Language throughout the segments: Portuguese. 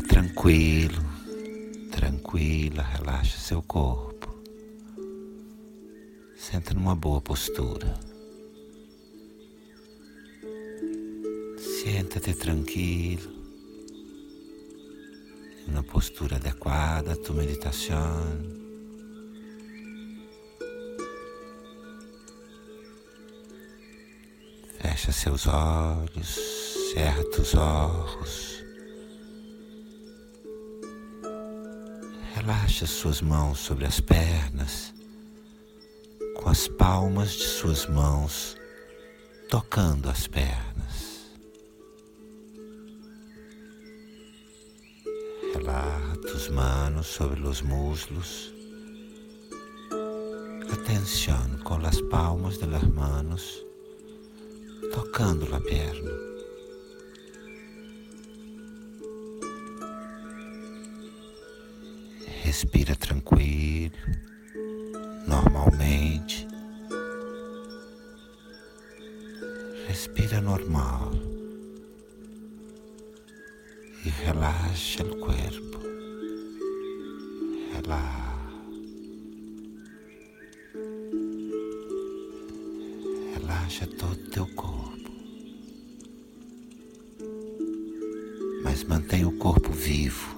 tranquilo, tranquila, relaxa seu corpo. Senta numa boa postura. Senta-te tranquilo, uma postura adequada à tua meditação. Fecha seus olhos, cerra os olhos. Relaxa suas mãos sobre as pernas, com as palmas de suas mãos tocando as pernas. Relaxa tus manos sobre os muslos. Atenção com as palmas de las manos tocando la perna. Respira tranquilo, normalmente. Respira normal e relaxa o corpo. Relaxa. Relaxa todo teu corpo. Mas mantenha o corpo vivo,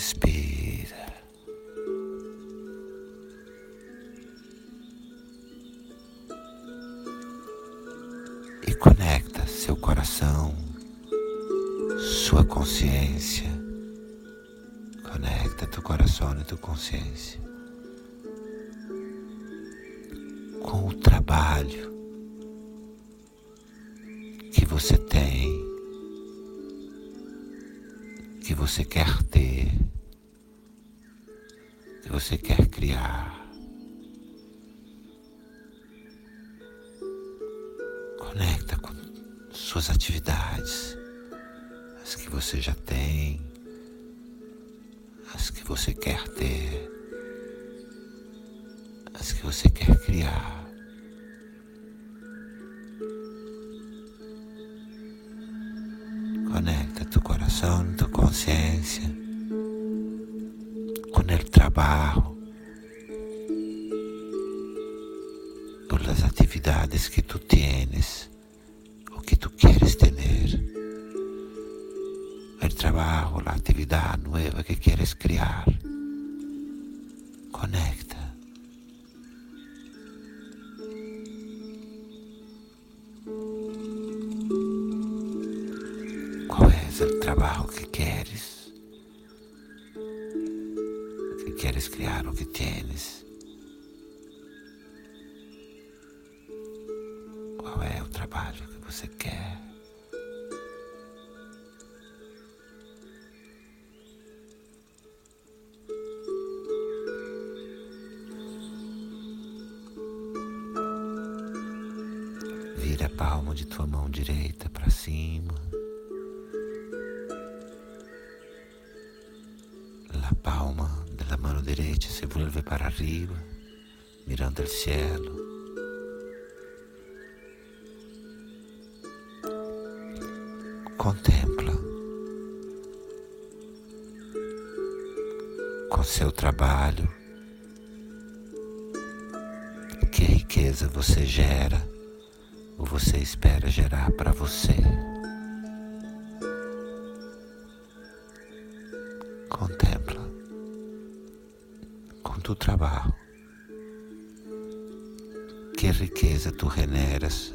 Respira. E conecta seu coração, sua consciência. Conecta teu coração e tua consciência com o trabalho que você tem, você quer ter, que você quer criar. Conecta com suas atividades, as que você já tem, as que você quer ter, as que você quer criar. Conciencia con el trabajo, con las actividades que tú tienes o que tú quieres tener. El trabajo, la actividad nueva que quieres crear. Conecta. ¿Cuál es el trabajo que quieres? Quieres crear o que tienes? Qual é o trabalho que você quer? Vira a palma de tua mão direita para cima. Derecha se vuelve para arriba, mirando el cielo. Contempla com seu trabalho que riqueza você gera ou você espera gerar para você. Tu trabalho que riqueza tu generas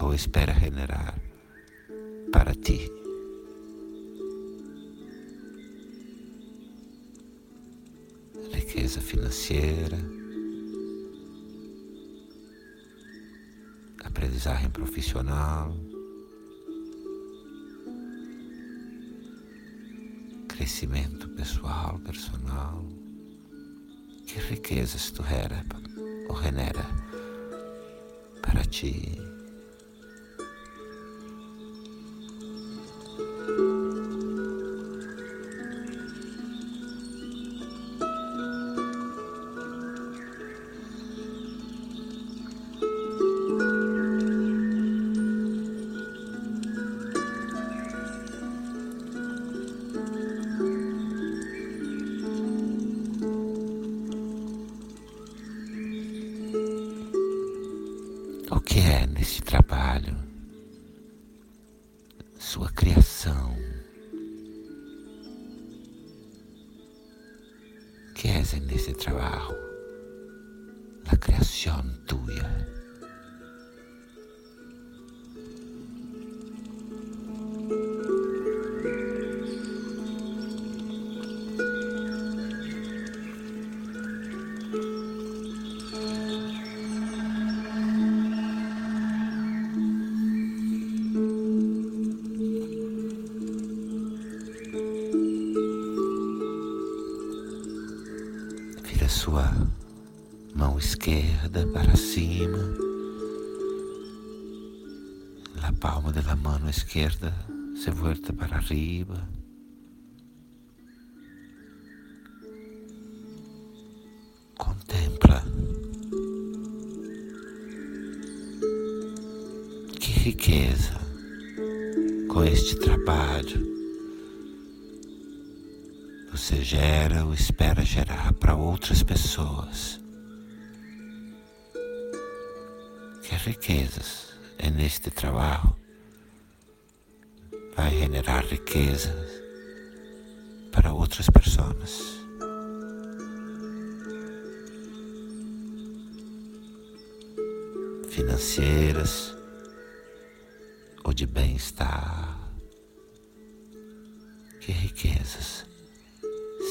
ou espera generar para ti. Riqueza financeira, aprendizagem profissional, crescimento pessoal, personal. Que riquezas tu gera ou genera para ti? Nesse trabalho, sua criação. Que és nesse trabalho, a criação tua. sua mão esquerda para cima, a palma da mão esquerda se volta para arriba. Contempla que riqueza com este trabalho você gera ou espera gerar para outras pessoas. Riquezas é neste trabalho vai generar riquezas para outras pessoas. Financeiras ou de bem-estar. Que riquezas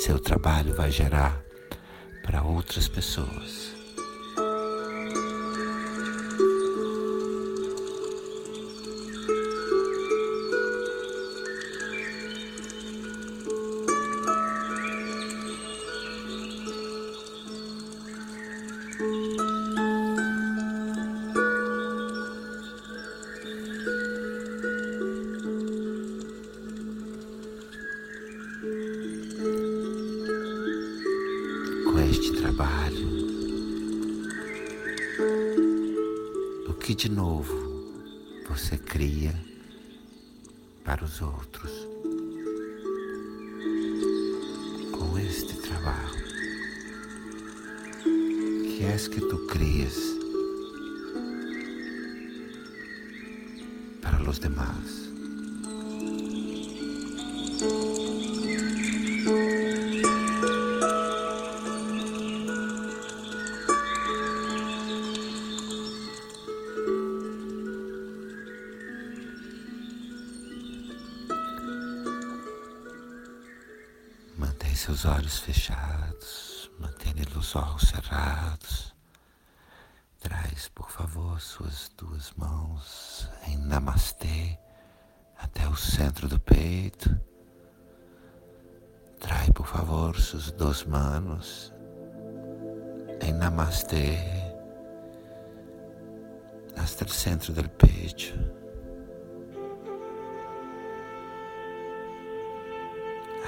seu trabalho vai gerar para outras pessoas. Este trabalho. O que de novo você cria para os outros com este trabalho? Que és que tu crias para os demais? Seus olhos fechados, mantenha os olhos cerrados. Traz, por favor, suas duas mãos em Namastê até o centro do peito. Traz, por favor, suas duas mãos em Namastê hasta o centro do peito.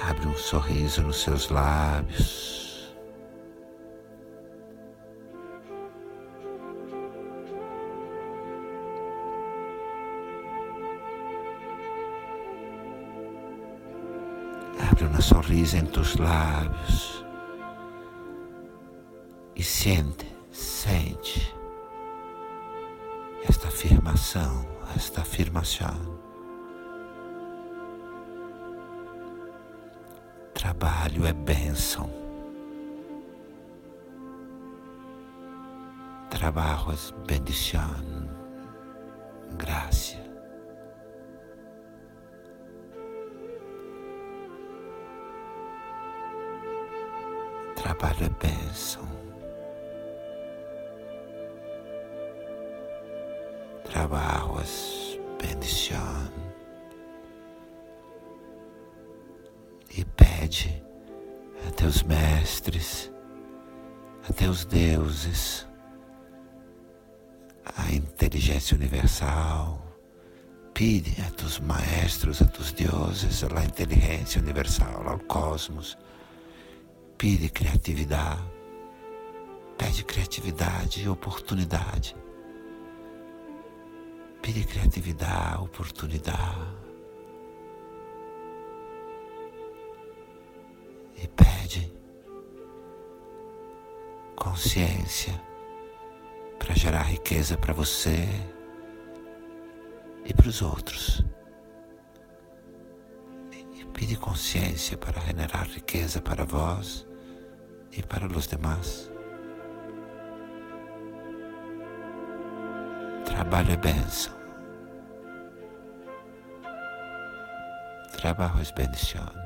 Abre um sorriso nos seus lábios. Abre uma sorriso em teus lábios e sente, sente esta afirmação, esta afirmação. Trabalho é bênção. Trabalho é bendição, graça. Trabalho é bênção. Trabalho é bendição. Teus mestres, a teus deuses, a inteligência universal. Pide a tus maestros, a tus deuses, a inteligência universal, ao cosmos. Pide criatividade. Pede criatividade e oportunidade. Pede criatividade, oportunidade. e pede consciência para gerar riqueza para você, e para os outros. E pede consciência para generar riqueza para vós e para os demais. Trabalho é bênção. Trabalho é bendição.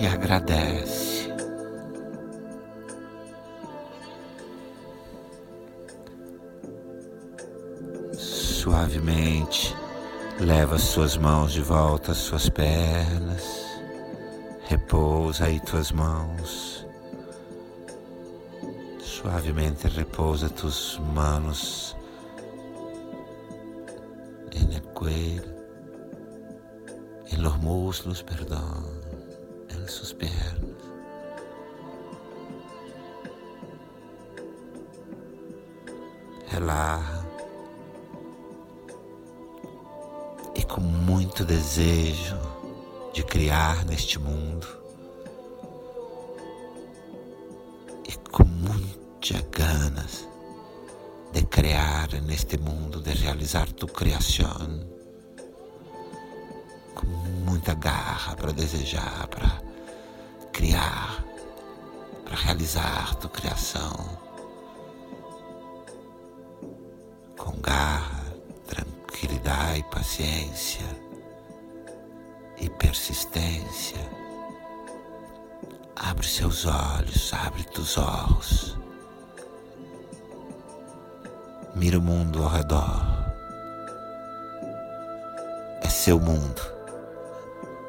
E agradece. Suavemente leva suas mãos de volta às suas pernas, repousa aí tuas mãos. Suavemente repousa tus manos en el cuello, en los muslos, perdón em suas pernas. Relaxa e com muito desejo de criar neste mundo. E com muitas ganas de criar neste mundo, de realizar tu criação. Com muita garra para desejar, para criar, para realizar tua criação com garra, tranquilidade paciência e persistência. Abre seus olhos, abre teus olhos. Mira o mundo ao redor. É seu mundo.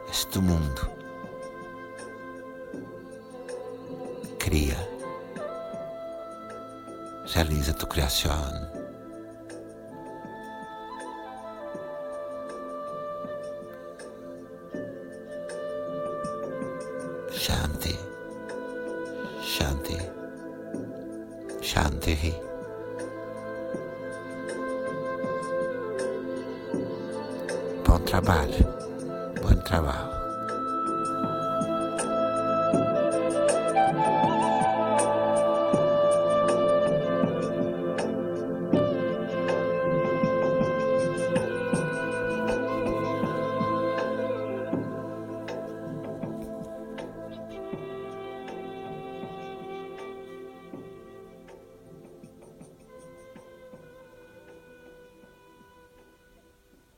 É tu mundo. Cria, realiza tu criação.